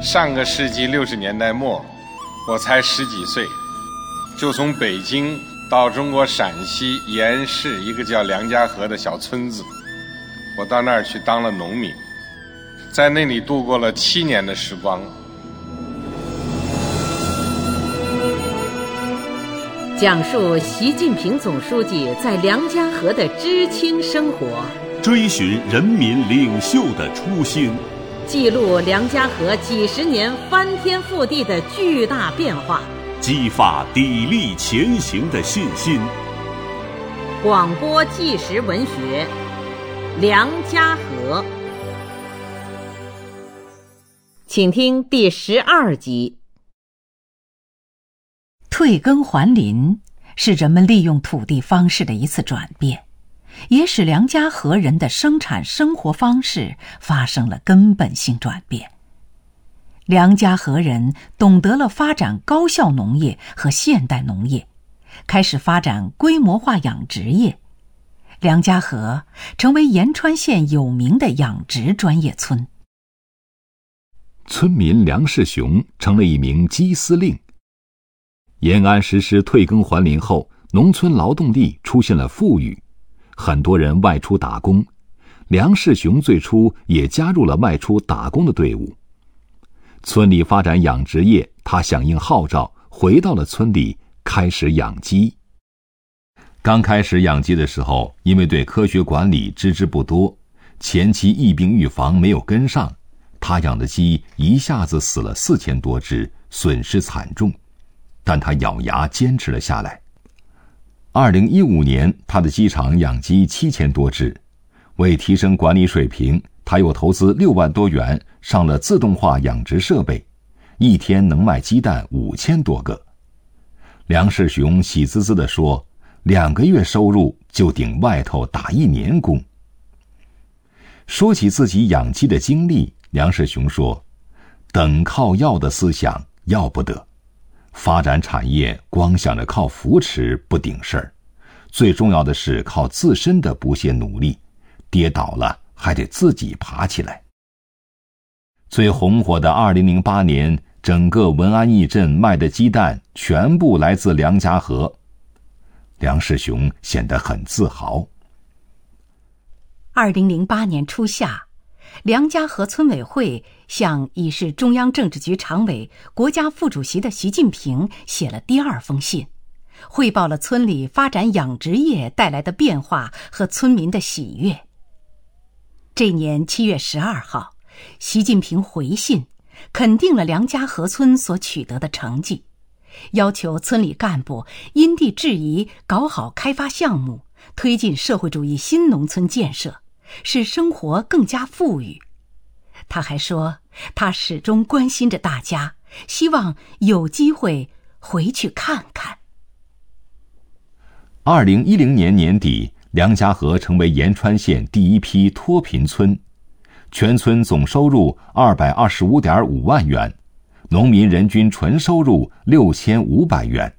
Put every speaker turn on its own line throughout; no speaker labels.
上个世纪六十年代末，我才十几岁，就从北京到中国陕西盐市一个叫梁家河的小村子，我到那儿去当了农民，在那里度过了七年的时光。
讲述习近平总书记在梁家河的知青生活，
追寻人民领袖的初心，
记录梁家河几十年翻天覆地的巨大变化，
激发砥砺前行的信心。
广播纪实文学《梁家河》，请听第十二集。
退耕还林是人们利用土地方式的一次转变，也使梁家河人的生产生活方式发生了根本性转变。梁家河人懂得了发展高效农业和现代农业，开始发展规模化养殖业，梁家河成为延川县有名的养殖专业村。
村民梁世雄成了一名鸡司令。延安实施退耕还林后，农村劳动力出现了富裕，很多人外出打工。梁世雄最初也加入了外出打工的队伍。村里发展养殖业，他响应号召，回到了村里开始养鸡。刚开始养鸡的时候，因为对科学管理知之不多，前期疫病预防没有跟上，他养的鸡一下子死了四千多只，损失惨重。但他咬牙坚持了下来。二零一五年，他的鸡场养鸡七千多只，为提升管理水平，他又投资六万多元上了自动化养殖设备，一天能卖鸡蛋五千多个。梁世雄喜滋滋地说：“两个月收入就顶外头打一年工。”说起自己养鸡的经历，梁世雄说：“等靠要的思想要不得。”发展产业光想着靠扶持不顶事儿，最重要的是靠自身的不懈努力，跌倒了还得自己爬起来。最红火的二零零八年，整个文安驿镇卖的鸡蛋全部来自梁家河，梁世雄显得很自豪。
二零零八年初夏。梁家河村委会向已是中央政治局常委、国家副主席的习近平写了第二封信，汇报了村里发展养殖业带来的变化和村民的喜悦。这年七月十二号，习近平回信，肯定了梁家河村所取得的成绩，要求村里干部因地制宜搞好开发项目，推进社会主义新农村建设。使生活更加富裕。他还说，他始终关心着大家，希望有机会回去看看。
二零一零年年底，梁家河成为延川县第一批脱贫村，全村总收入二百二十五点五万元，农民人均纯收入六千五百元。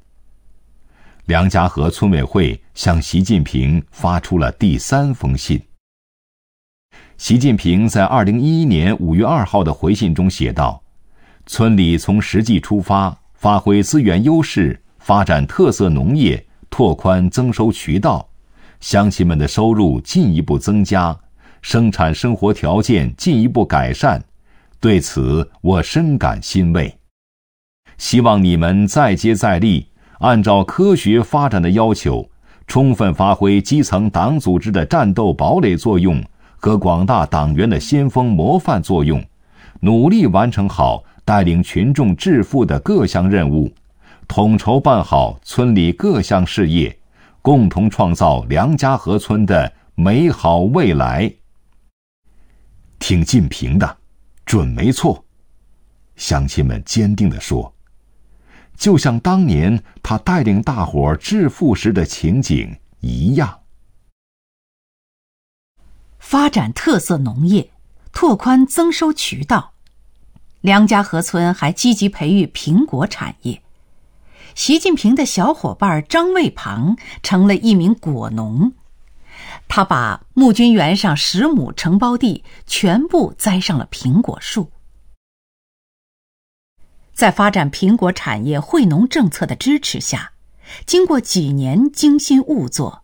梁家河村委会向习近平发出了第三封信。习近平在二零一一年五月二号的回信中写道：“村里从实际出发，发挥资源优势，发展特色农业，拓宽增收渠道，乡亲们的收入进一步增加，生产生活条件进一步改善。对此，我深感欣慰。希望你们再接再厉，按照科学发展的要求，充分发挥基层党组织的战斗堡垒作用。”和广大党员的先锋模范作用，努力完成好带领群众致富的各项任务，统筹办好村里各项事业，共同创造梁家河村的美好未来。听晋平的，准没错。乡亲们坚定地说：“就像当年他带领大伙致富时的情景一样。”
发展特色农业，拓宽增收渠道。梁家河村还积极培育苹果产业。习近平的小伙伴张卫庞成了一名果农，他把募军园上十亩承包地全部栽上了苹果树。在发展苹果产业惠农政策的支持下，经过几年精心务作，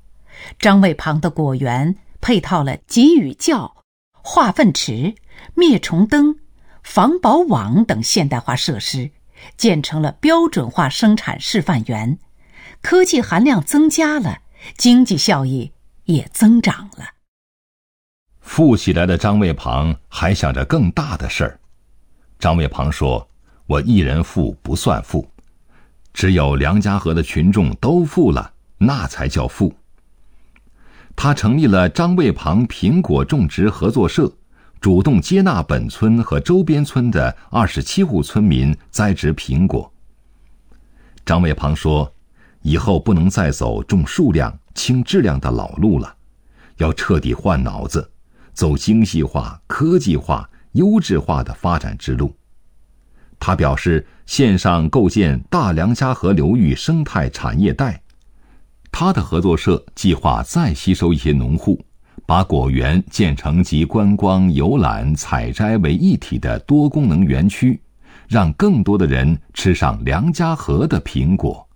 张卫旁的果园配套了集雨窖、化粪池、灭虫灯、防保网等现代化设施，建成了标准化生产示范园，科技含量增加了，经济效益也增长了。
富起来的张卫庞还想着更大的事儿。张卫庞说：“我一人富不算富，只有梁家河的群众都富了，那才叫富。”他成立了张卫庞苹果种植合作社，主动接纳本村和周边村的二十七户村民栽植苹果。张卫庞说：“以后不能再走重数量轻质量的老路了，要彻底换脑子。”走精细化、科技化、优质化的发展之路。他表示，线上构建大梁家河流域生态产业带。他的合作社计划再吸收一些农户，把果园建成集观光、游览、采摘为一体的多功能园区，让更多的人吃上梁家河的苹果。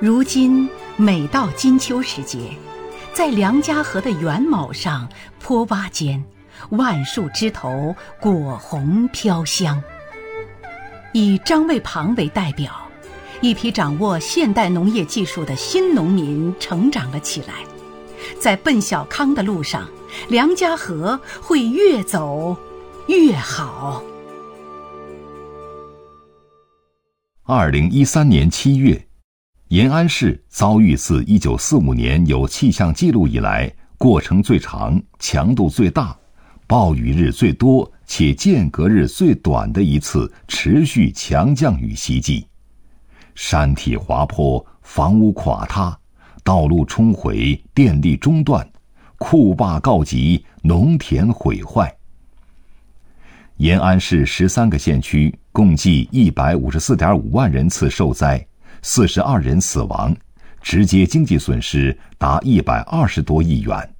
如今每到金秋时节，在梁家河的圆卯上、坡洼间，万树枝头果红飘香。以张卫庞为代表，一批掌握现代农业技术的新农民成长了起来。在奔小康的路上，梁家河会越走越好。
二零一三年七月。延安市遭遇自一九四五年有气象记录以来过程最长、强度最大、暴雨日最多且间隔日最短的一次持续强降雨袭击，山体滑坡、房屋垮塌、道路冲毁、电力中断、库坝告急、农田毁坏。延安市十三个县区共计一百五十四点五万人次受灾。四十二人死亡，直接经济损失达一百二十多亿元。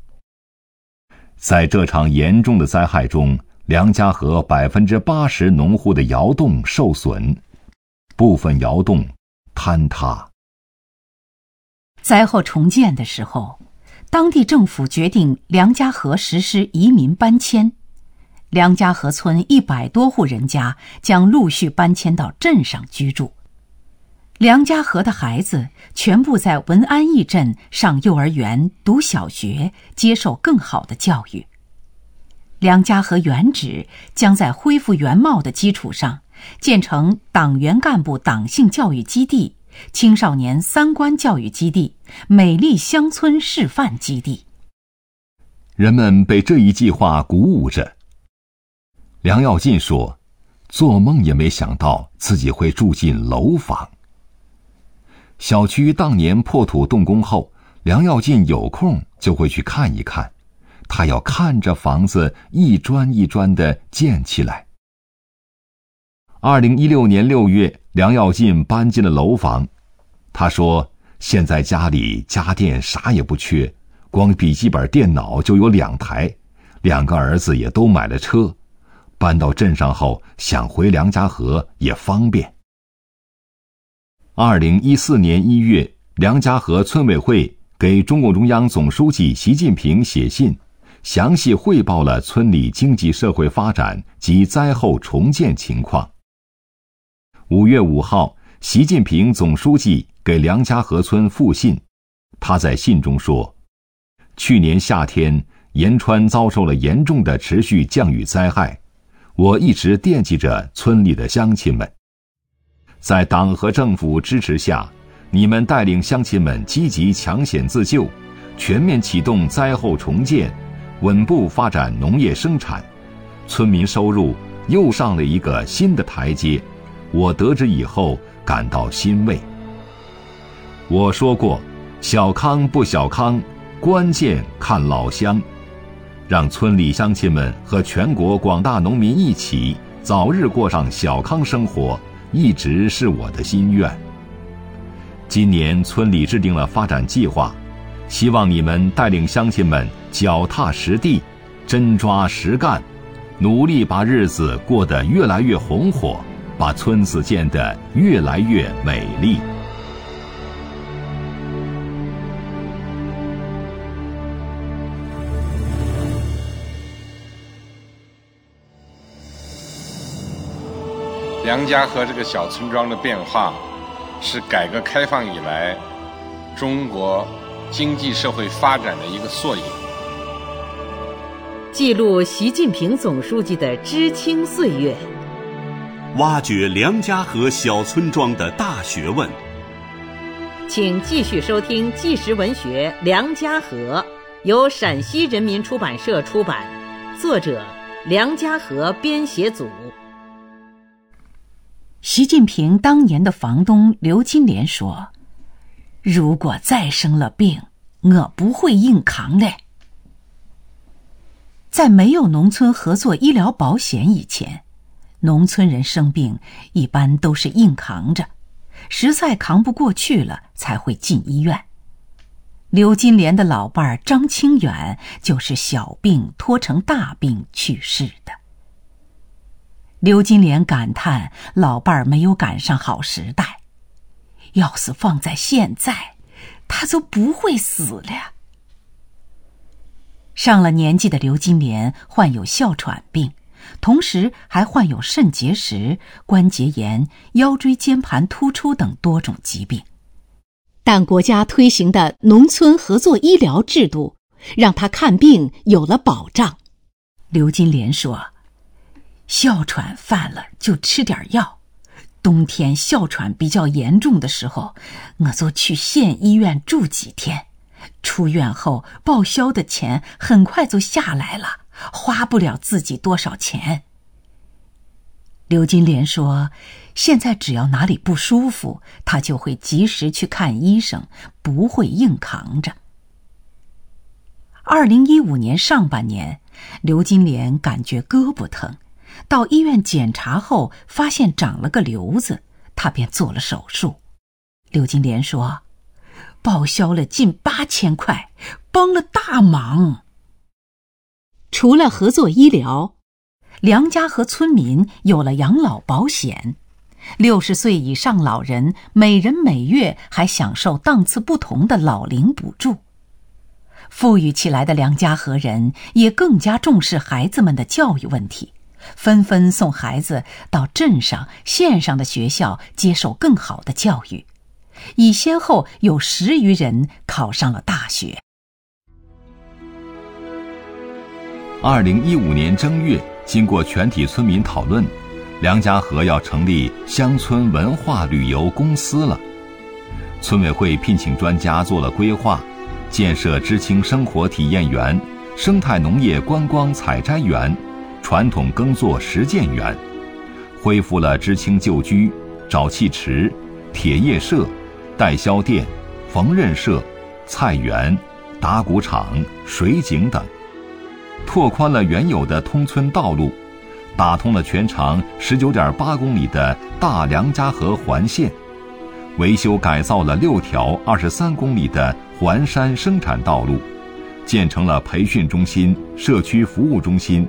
在这场严重的灾害中，梁家河百分之八十农户的窑洞受损，部分窑洞坍塌。
灾后重建的时候，当地政府决定梁家河实施移民搬迁，梁家河村一百多户人家将陆续搬迁到镇上居住。梁家河的孩子全部在文安驿镇上幼儿园、读小学，接受更好的教育。梁家河原址将在恢复原貌的基础上，建成党员干部党性教育基地、青少年三观教育基地、美丽乡村示范基地。
人们被这一计划鼓舞着。梁耀进说：“做梦也没想到自己会住进楼房。”小区当年破土动工后，梁耀进有空就会去看一看。他要看着房子一砖一砖的建起来。二零一六年六月，梁耀进搬进了楼房。他说：“现在家里家电啥也不缺，光笔记本电脑就有两台，两个儿子也都买了车。搬到镇上后，想回梁家河也方便。”二零一四年一月，梁家河村委会给中共中央总书记习近平写信，详细汇报了村里经济社会发展及灾后重建情况。五月五号，习近平总书记给梁家河村复信，他在信中说：“去年夏天，延川遭受了严重的持续降雨灾害，我一直惦记着村里的乡亲们。”在党和政府支持下，你们带领乡亲们积极抢险自救，全面启动灾后重建，稳步发展农业生产，村民收入又上了一个新的台阶。我得知以后感到欣慰。我说过，小康不小康，关键看老乡，让村里乡亲们和全国广大农民一起早日过上小康生活。一直是我的心愿。今年村里制定了发展计划，希望你们带领乡亲们脚踏实地，真抓实干，努力把日子过得越来越红火，把村子建得越来越美丽。
梁家河这个小村庄的变化，是改革开放以来中国经济社会发展的一个缩影。
记录习近平总书记的知青岁月，
挖掘梁家河小村庄的大学问。
请继续收听纪实文学《梁家河》，由陕西人民出版社出版，作者梁家河编写组。
习近平当年的房东刘金莲说：“如果再生了病，我不会硬扛的。”在没有农村合作医疗保险以前，农村人生病一般都是硬扛着，实在扛不过去了才会进医院。刘金莲的老伴儿张清远就是小病拖成大病去世的。刘金莲感叹：“老伴儿没有赶上好时代，要是放在现在，他就不会死了。”上了年纪的刘金莲患有哮喘病，同时还患有肾结石、关节炎、腰椎间盘突出等多种疾病。但国家推行的农村合作医疗制度，让他看病有了保障。刘金莲说。哮喘犯了就吃点药，冬天哮喘比较严重的时候，我就去县医院住几天。出院后报销的钱很快就下来了，花不了自己多少钱。刘金莲说：“现在只要哪里不舒服，她就会及时去看医生，不会硬扛着。”二零一五年上半年，刘金莲感觉胳膊疼。到医院检查后，发现长了个瘤子，他便做了手术。刘金莲说：“报销了近八千块，帮了大忙。”除了合作医疗，梁家河村民有了养老保险，六十岁以上老人每人每月还享受档次不同的老龄补助。富裕起来的梁家河人也更加重视孩子们的教育问题。纷纷送孩子到镇上、县上的学校接受更好的教育，已先后有十余人考上了大学。
二零一五年正月，经过全体村民讨论，梁家河要成立乡村文化旅游公司了。村委会聘请专家做了规划，建设知青生活体验园、生态农业观光采摘园。传统耕作实践园，恢复了知青旧居、沼气池、铁业社、代销店、缝纫社、菜园、打谷场、水井等，拓宽了原有的通村道路，打通了全长十九点八公里的大梁家河环线，维修改造了六条二十三公里的环山生产道路，建成了培训中心、社区服务中心。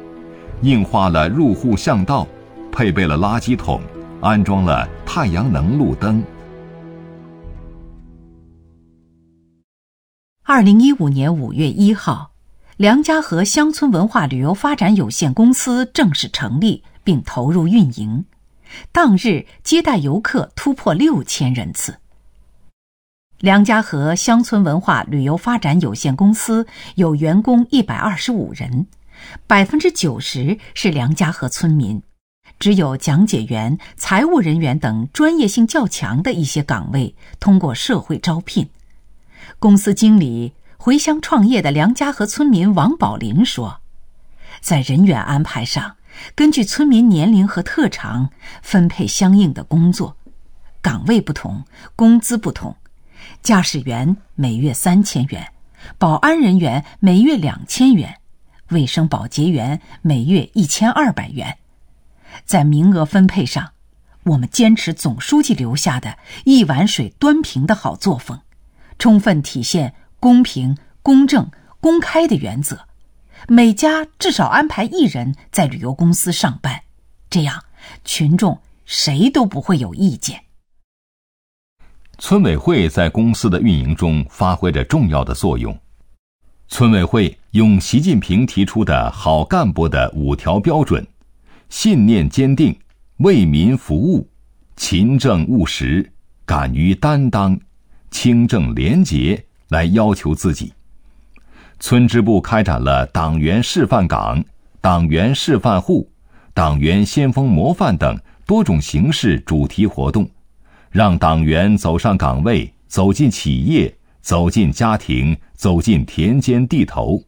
硬化了入户巷道，配备了垃圾桶，安装了太阳能路灯。
二零一五年五月一号，梁家河乡村文化旅游发展有限公司正式成立并投入运营，当日接待游客突破六千人次。梁家河乡村文化旅游发展有限公司有员工一百二十五人。百分之九十是梁家河村民，只有讲解员、财务人员等专业性较强的一些岗位通过社会招聘。公司经理回乡创业的梁家河村民王宝林说：“在人员安排上，根据村民年龄和特长分配相应的工作，岗位不同，工资不同。驾驶员每月三千元，保安人员每月两千元。”卫生保洁员每月一千二百元，在名额分配上，我们坚持总书记留下的一碗水端平的好作风，充分体现公平、公正、公开的原则，每家至少安排一人在旅游公司上班，这样群众谁都不会有意见。
村委会在公司的运营中发挥着重要的作用。村委会用习近平提出的好干部的五条标准：信念坚定、为民服务、勤政务实、敢于担当、清正廉洁来要求自己。村支部开展了党员示范岗、党员示范户、党员先锋模范等多种形式主题活动。让党员走上岗位，走进企业，走进家庭，走进田间地头。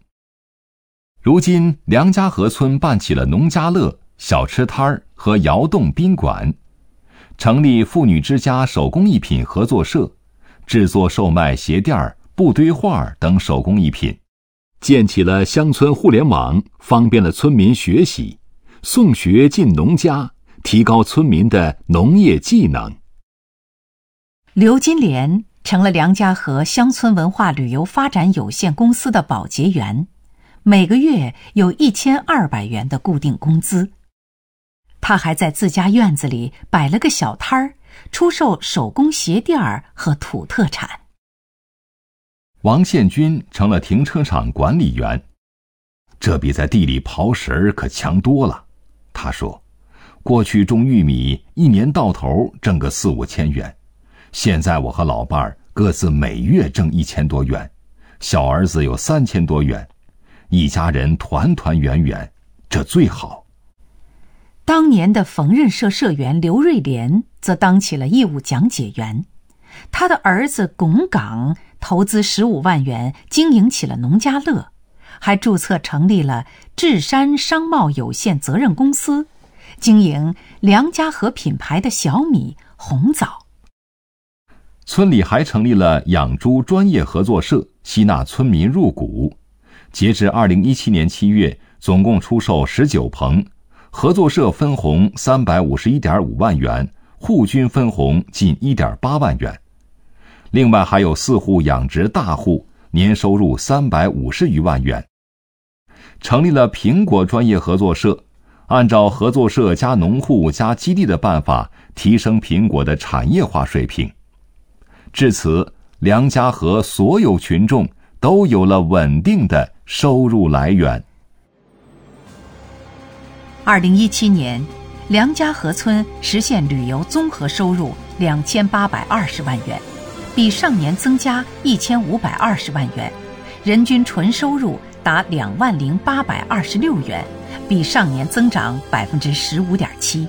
如今，梁家河村办起了农家乐、小吃摊儿和窑洞宾馆，成立妇女之家手工艺品合作社，制作售卖鞋垫儿、布堆画等手工艺品，建起了乡村互联网，方便了村民学习，送学进农家，提高村民的农业技能。
刘金莲成了梁家河乡村文化旅游发展有限公司的保洁员，每个月有一千二百元的固定工资。他还在自家院子里摆了个小摊儿，出售手工鞋垫儿和土特产。
王宪军成了停车场管理员，这比在地里刨食儿可强多了。他说：“过去种玉米，一年到头挣个四五千元。”现在我和老伴儿各自每月挣一千多元，小儿子有三千多元，一家人团团圆圆，这最好。
当年的缝纫社社员刘瑞莲则当起了义务讲解员，他的儿子巩岗投资十五万元经营起了农家乐，还注册成立了智山商贸有限责任公司，经营梁家河品牌的小米、红枣。
村里还成立了养猪专业合作社，吸纳村民入股。截至二零一七年七月，总共出售十九棚，合作社分红三百五十一点五万元，户均分红近一点八万元。另外还有四户养殖大户，年收入三百五十余万元。成立了苹果专业合作社，按照合作社加农户加基地的办法，提升苹果的产业化水平。至此，梁家河所有群众都有了稳定的收入来源。
二零一七年，梁家河村实现旅游综合收入两千八百二十万元，比上年增加一千五百二十万元，人均纯收入达两万零八百二十六元，比上年增长百分之十五点七。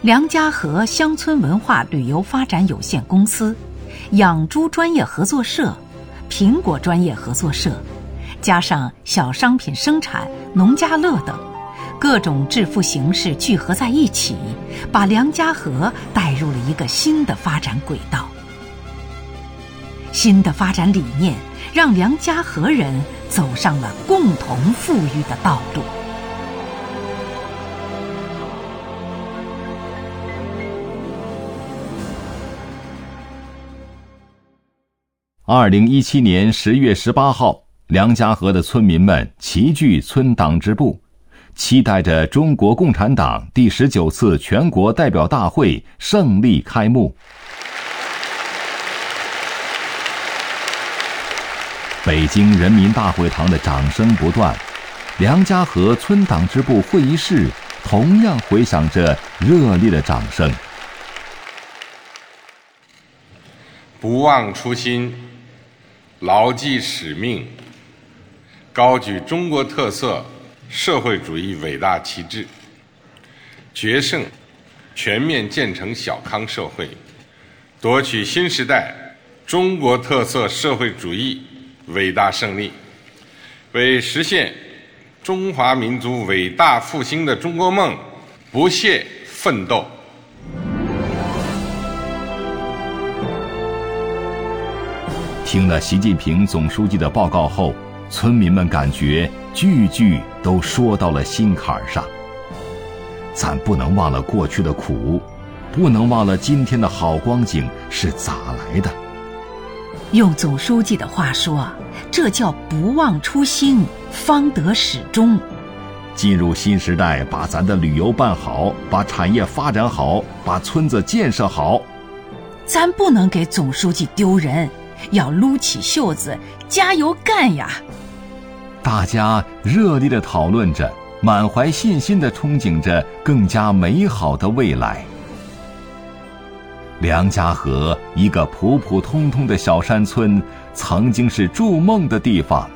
梁家河乡村文化旅游发展有限公司、养猪专业合作社、苹果专业合作社，加上小商品生产、农家乐等各种致富形式聚合在一起，把梁家河带入了一个新的发展轨道。新的发展理念让梁家河人走上了共同富裕的道路。
二零一七年十月十八号，梁家河的村民们齐聚村党支部，期待着中国共产党第十九次全国代表大会胜利开幕。北京人民大会堂的掌声不断，梁家河村党支部会议室同样回响着热烈的掌声。
不忘初心。牢记使命，高举中国特色社会主义伟大旗帜，决胜全面建成小康社会，夺取新时代中国特色社会主义伟大胜利，为实现中华民族伟大复兴的中国梦不懈奋斗。
听了习近平总书记的报告后，村民们感觉句句都说到了心坎上。咱不能忘了过去的苦，不能忘了今天的好光景是咋来的。
用总书记的话说，这叫不忘初心，方得始终。
进入新时代，把咱的旅游办好，把产业发展好，把村子建设好。
咱不能给总书记丢人，要撸起袖子，加油干呀！
大家热烈的讨论着，满怀信心的憧憬着更加美好的未来。梁家河，一个普普通通的小山村，曾经是筑梦的地方，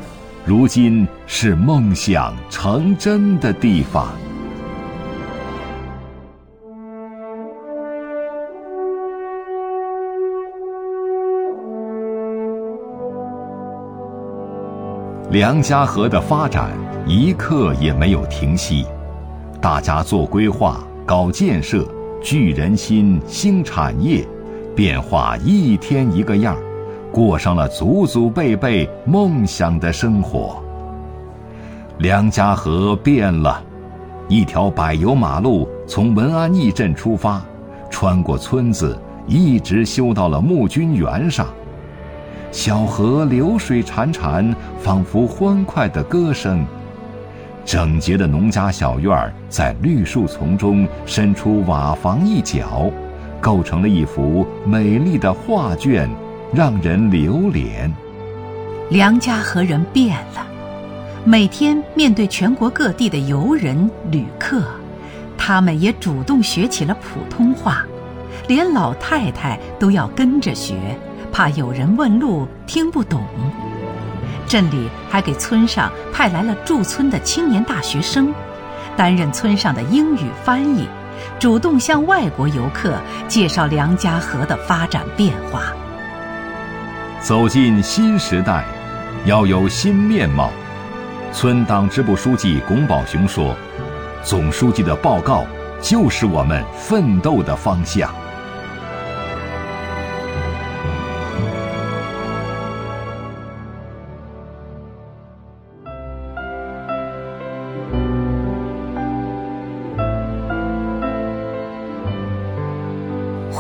如今是梦想成真的地方。梁家河的发展一刻也没有停息，大家做规划、搞建设。聚人心、兴产业，变化一天一个样过上了祖祖辈辈梦想的生活。梁家河变了，一条柏油马路从文安驿镇出发，穿过村子，一直修到了募军园上。小河流水潺潺，仿佛欢快的歌声。整洁的农家小院儿在绿树丛中伸出瓦房一角，构成了一幅美丽的画卷，让人流连。
梁家河人变了，每天面对全国各地的游人旅客，他们也主动学起了普通话，连老太太都要跟着学，怕有人问路听不懂。镇里还给村上派来了驻村的青年大学生，担任村上的英语翻译，主动向外国游客介绍梁家河的发展变化。
走进新时代，要有新面貌。村党支部书记龚宝雄说：“总书记的报告就是我们奋斗的方向。”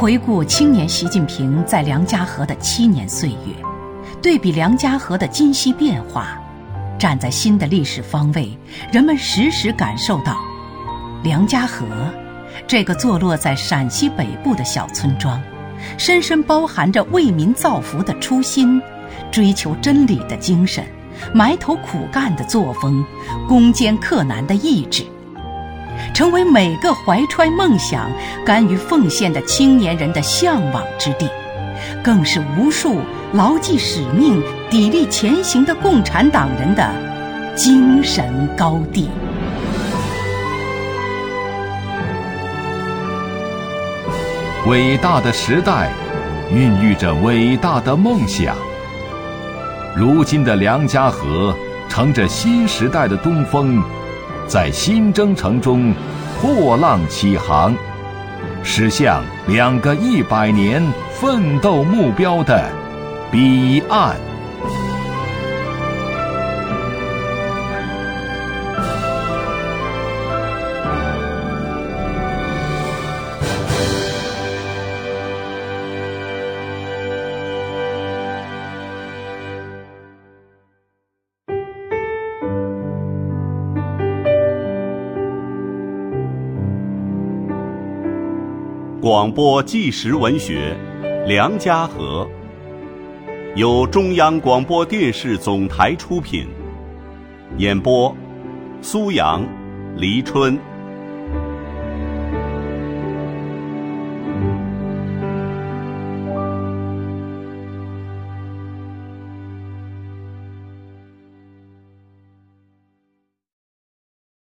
回顾青年习近平在梁家河的七年岁月，对比梁家河的今昔变化，站在新的历史方位，人们时时感受到，梁家河这个坐落在陕西北部的小村庄，深深包含着为民造福的初心，追求真理的精神，埋头苦干的作风，攻坚克难的意志。成为每个怀揣梦想、甘于奉献的青年人的向往之地，更是无数牢记使命、砥砺前行的共产党人的精神高地。
伟大的时代，孕育着伟大的梦想。如今的梁家河，乘着新时代的东风。在新征程中破浪起航，驶向两个一百年奋斗目标的彼岸。
广播纪实文学《梁家河》，由中央广播电视总台出品，演播：苏阳、黎春。